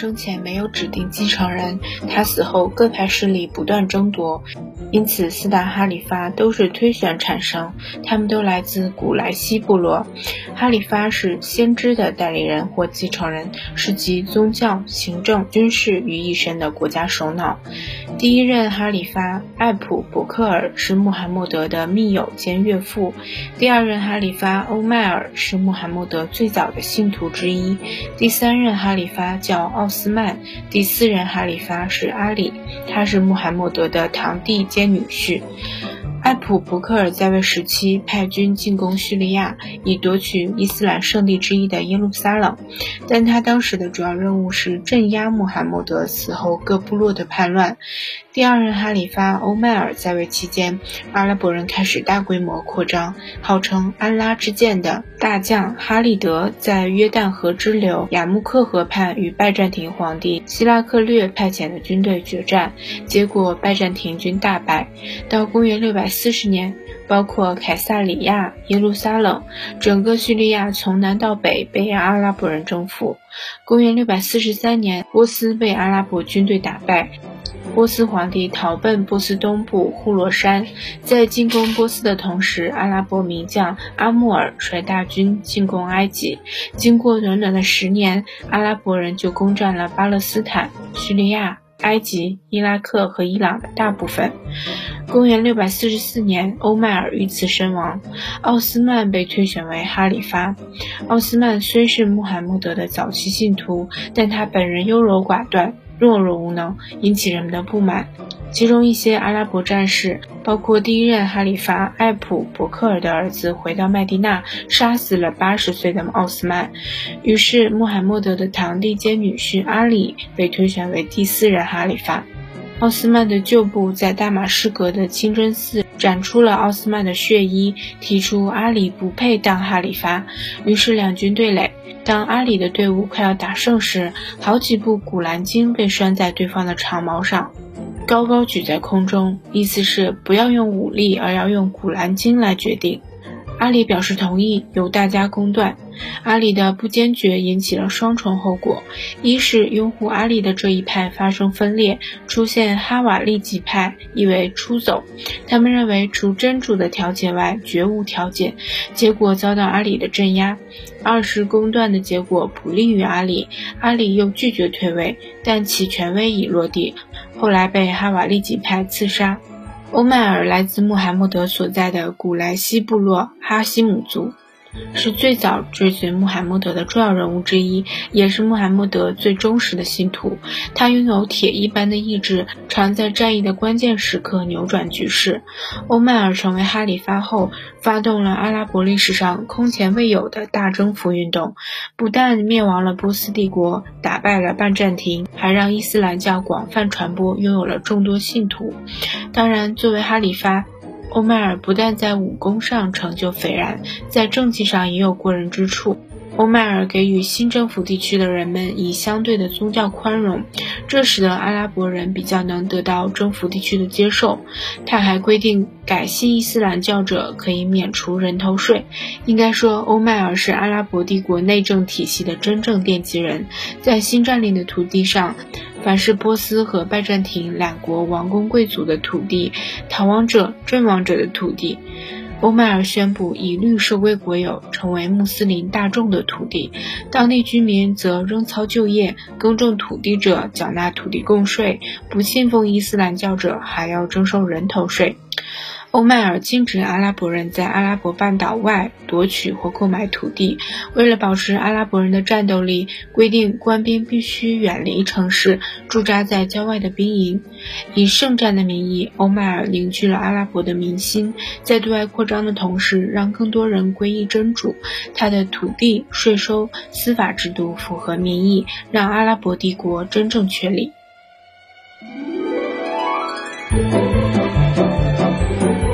生前没有指定继承人，他死后各派势力不断争夺，因此四大哈里发都是推选产生，他们都来自古莱西部落。哈里发是先知的代理人或继承人，是集宗教、行政、军事于一身的国家首脑。第一任哈里发艾普伯克尔是穆罕默德的密友兼岳父，第二任哈里发欧迈尔是穆罕默德最早的信徒之一，第三任哈里发叫奥斯曼，第四任哈里发是阿里，他是穆罕默德的堂弟兼女婿。艾普伯克尔在位时期派军进攻叙利亚，以夺取伊斯兰圣地之一的耶路撒冷，但他当时的主要任务是镇压穆罕默德死后各部落的叛乱。第二任哈里发欧迈尔在位期间，阿拉伯人开始大规模扩张，号称安拉之剑的大将哈利德在约旦河支流雅穆克河畔与拜占庭皇帝希拉克略派遣的军队决战，结果拜占庭军大败。到公元六百。四十年，包括凯撒里亚、耶路撒冷，整个叙利亚从南到北被阿拉伯人征服。公元六百四十三年，波斯被阿拉伯军队打败，波斯皇帝逃奔波斯东部呼罗珊。在进攻波斯的同时，阿拉伯名将阿穆尔率大军进攻埃及。经过短短的十年，阿拉伯人就攻占了巴勒斯坦、叙利亚。埃及、伊拉克和伊朗的大部分。公元六百四十四年，欧麦尔遇刺身亡，奥斯曼被推选为哈里发。奥斯曼虽是穆罕默德的早期信徒，但他本人优柔寡断。懦弱无能，引起人们的不满。其中一些阿拉伯战士，包括第一任哈里发艾普伯克尔的儿子，回到麦地那，杀死了八十岁的奥斯曼。于是，穆罕默德的堂弟兼女婿阿里被推选为第四任哈里发。奥斯曼的旧部在大马士革的清真寺展出了奥斯曼的血衣，提出阿里不配当哈里发。于是两军对垒。当阿里的队伍快要打胜时，好几部古兰经被拴在对方的长矛上，高高举在空中，意思是不要用武力，而要用古兰经来决定。阿里表示同意，由大家公断。阿里的不坚决引起了双重后果：一是拥护阿里的这一派发生分裂，出现哈瓦利吉派，意为出走。他们认为除真主的调解外，绝无调解，结果遭到阿里的镇压；二是公断的结果不利于阿里，阿里又拒绝退位，但其权威已落地，后来被哈瓦利吉派刺杀。欧迈尔来自穆罕默德所在的古莱西部落哈希姆族。是最早追随穆罕默德的重要人物之一，也是穆罕默德最忠实的信徒。他拥有铁一般的意志，常在战役的关键时刻扭转局势。欧迈尔成为哈里发后，发动了阿拉伯历史上空前未有的大征服运动，不但灭亡了波斯帝国，打败了拜占庭，还让伊斯兰教广泛传播，拥有了众多信徒。当然，作为哈里发。欧麦尔不但在武功上成就斐然，在政绩上也有过人之处。欧迈尔给予新征服地区的人们以相对的宗教宽容，这使得阿拉伯人比较能得到征服地区的接受。他还规定，改信伊斯兰教者可以免除人头税。应该说，欧迈尔是阿拉伯帝国内政体系的真正奠基人。在新占领的土地上，凡是波斯和拜占庭两国王公贵族的土地，逃亡者、阵亡者的土地。欧麦尔宣布以律收归国有，成为穆斯林大众的土地，当地居民则仍操就业，耕种土地者缴纳土地贡税，不信奉伊斯兰教者还要征收人头税。欧迈尔禁止阿拉伯人在阿拉伯半岛外夺取或购买土地。为了保持阿拉伯人的战斗力，规定官兵必须远离城市，驻扎在郊外的兵营。以圣战的名义，欧迈尔凝聚了阿拉伯的民心，在对外扩张的同时，让更多人皈依真主。他的土地、税收、司法制度符合民意，让阿拉伯帝国真正确立。Thank you.